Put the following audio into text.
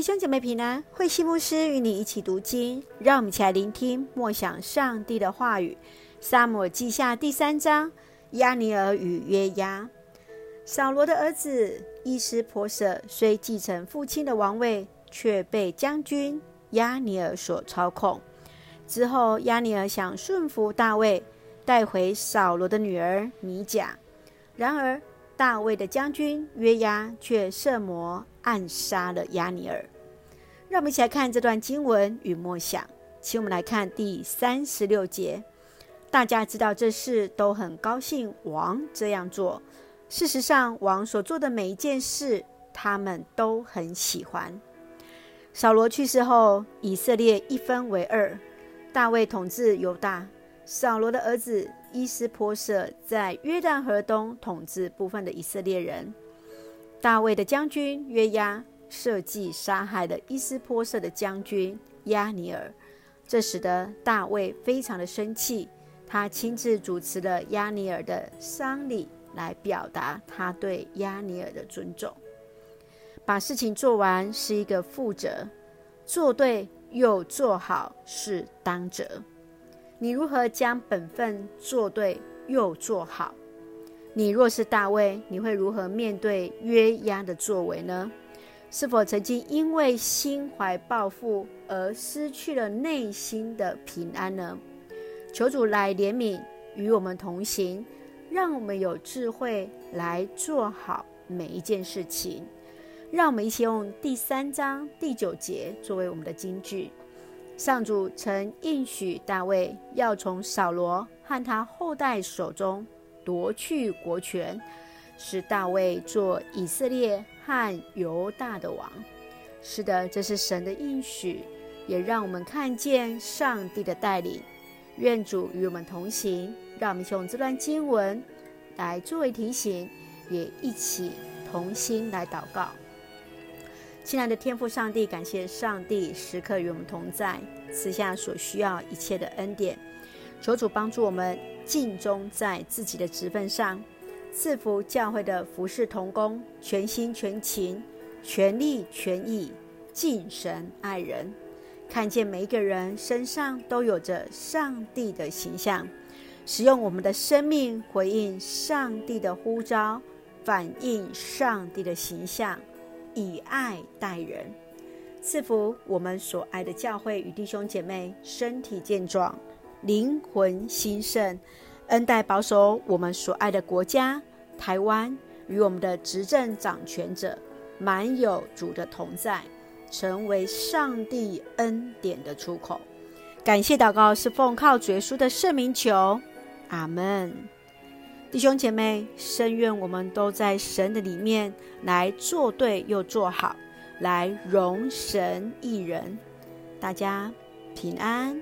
弟兄姐妹平安，慧西牧师与你一起读经，让我们一起来聆听默想上帝的话语。撒母耳记下第三章，亚尼尔与约押。扫罗的儿子伊施波设虽继承父亲的王位，却被将军亚尼尔所操控。之后，亚尼尔想顺服大卫，带回扫罗的女儿米甲。然而，大卫的将军约押却设谋暗杀了押尼尔。让我们一起来看这段经文与默想。请我们来看第三十六节。大家知道这事，都很高兴王这样做。事实上，王所做的每一件事，他们都很喜欢。扫罗去世后，以色列一分为二，大卫统治犹大，扫罗的儿子。伊斯波设在约旦河东统治部分的以色列人。大卫的将军约押设计杀害了伊斯波设的将军押尼尔，这使得大卫非常的生气。他亲自主持了押尼尔的丧礼，来表达他对押尼尔的尊重。把事情做完是一个负责，做对又做好是当责。你如何将本分做对又做好？你若是大卫，你会如何面对约押的作为呢？是否曾经因为心怀报复而失去了内心的平安呢？求主来怜悯，与我们同行，让我们有智慧来做好每一件事情。让我们一起用第三章第九节作为我们的金句。上主曾应许大卫要从扫罗和他后代手中夺去国权，使大卫做以色列和犹大的王。是的，这是神的应许，也让我们看见上帝的带领。愿主与我们同行，让我们用这段经文来作为提醒，也一起同心来祷告。亲爱的天父上帝，感谢上帝时刻与我们同在，赐下所需要一切的恩典。求主帮助我们尽忠在自己的职分上，赐福教会的服事同工，全心全情、全力全意，敬神爱人。看见每一个人身上都有着上帝的形象，使用我们的生命回应上帝的呼召，反映上帝的形象。以爱待人，赐福我们所爱的教会与弟兄姐妹身体健壮，灵魂兴盛，恩待保守我们所爱的国家台湾与我们的执政掌权者，满有主的同在，成为上帝恩典的出口。感谢祷告是奉靠主耶稣的圣名求，阿门。弟兄姐妹，深愿我们都在神的里面来做对又做好，来容神一人。大家平安。